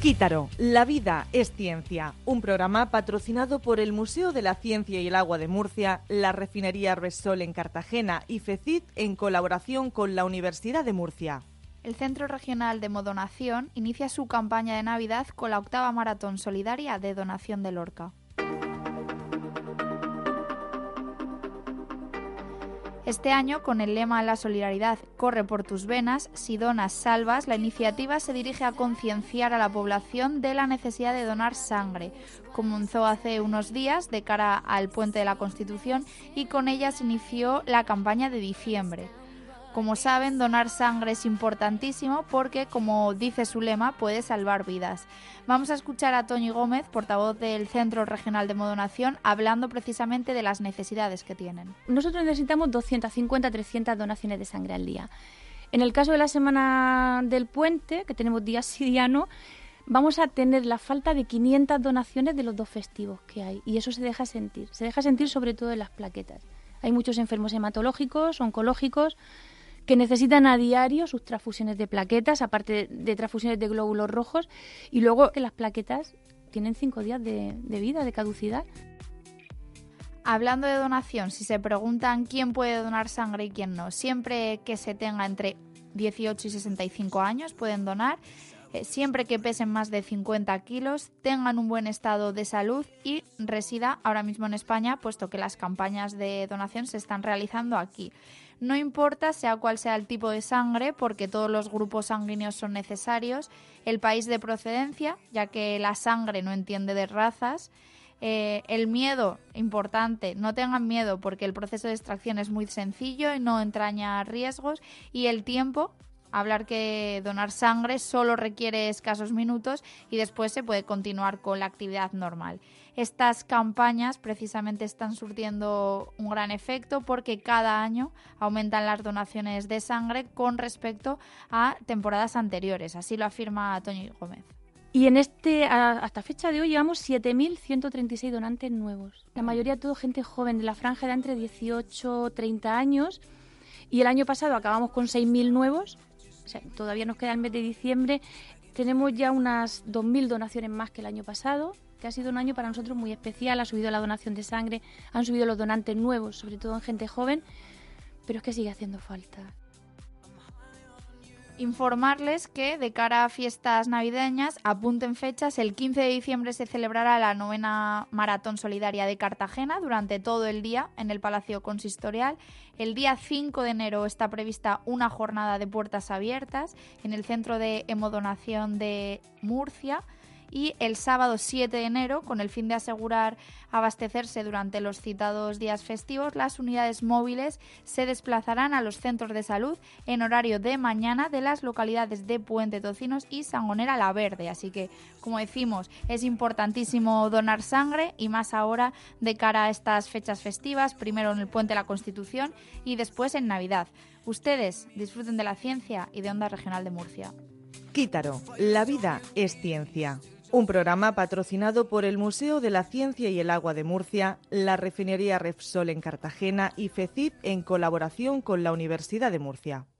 Quítaro, La vida es ciencia, un programa patrocinado por el Museo de la Ciencia y el Agua de Murcia, la refinería Resol en Cartagena y FECIT en colaboración con la Universidad de Murcia. El Centro Regional de Modonación inicia su campaña de Navidad con la octava maratón solidaria de donación de Lorca. Este año, con el lema La solidaridad corre por tus venas, si donas salvas, la iniciativa se dirige a concienciar a la población de la necesidad de donar sangre. Comenzó hace unos días de cara al puente de la Constitución y con ella se inició la campaña de diciembre. Como saben, donar sangre es importantísimo porque, como dice su lema, puede salvar vidas. Vamos a escuchar a Toñi Gómez, portavoz del Centro Regional de Modonación, hablando precisamente de las necesidades que tienen. Nosotros necesitamos 250-300 donaciones de sangre al día. En el caso de la semana del puente, que tenemos día sí vamos a tener la falta de 500 donaciones de los dos festivos que hay. Y eso se deja sentir. Se deja sentir sobre todo en las plaquetas. Hay muchos enfermos hematológicos, oncológicos, que necesitan a diario sus transfusiones de plaquetas, aparte de transfusiones de glóbulos rojos, y luego que las plaquetas tienen cinco días de, vida, de caducidad. Hablando de donación, si se preguntan quién puede donar sangre y quién no, siempre que se tenga entre 18 y 65 años pueden donar, eh, siempre que pesen más de 50 kilos, tengan un buen estado de salud y resida ahora mismo en España, puesto que las campañas de donación se están realizando aquí. No importa sea cual sea el tipo de sangre, porque todos los grupos sanguíneos son necesarios, el país de procedencia, ya que la sangre no entiende de razas, eh, el miedo, importante, no tengan miedo porque el proceso de extracción es muy sencillo y no entraña riesgos, y el tiempo, hablar que donar sangre solo requiere escasos minutos y después se puede continuar con la actividad normal estas campañas precisamente están surtiendo un gran efecto porque cada año aumentan las donaciones de sangre con respecto a temporadas anteriores. Así lo afirma Toño Gómez. Y en este, hasta fecha de hoy, llevamos 7.136 donantes nuevos. La mayoría todo gente joven, de la franja de entre 18 y 30 años. Y el año pasado acabamos con 6.000 nuevos. O sea, todavía nos queda el mes de diciembre. Tenemos ya unas 2.000 donaciones más que el año pasado que ha sido un año para nosotros muy especial. Ha subido la donación de sangre, han subido los donantes nuevos, sobre todo en gente joven, pero es que sigue haciendo falta. Informarles que de cara a fiestas navideñas, apunten fechas, el 15 de diciembre se celebrará la novena Maratón Solidaria de Cartagena durante todo el día en el Palacio Consistorial. El día 5 de enero está prevista una jornada de puertas abiertas en el Centro de Hemodonación de Murcia y el sábado 7 de enero, con el fin de asegurar abastecerse durante los citados días festivos, las unidades móviles se desplazarán a los centros de salud en horario de mañana de las localidades de Puente Tocinos y Sangonera La Verde. Así que, como decimos, es importantísimo donar sangre y más ahora de cara a estas fechas festivas, primero en el Puente la Constitución y después en Navidad. Ustedes disfruten de la ciencia y de Onda Regional de Murcia. Quítaro, la vida es ciencia. Un programa patrocinado por el Museo de la Ciencia y el Agua de Murcia, la refinería Repsol en Cartagena y FECIP en colaboración con la Universidad de Murcia.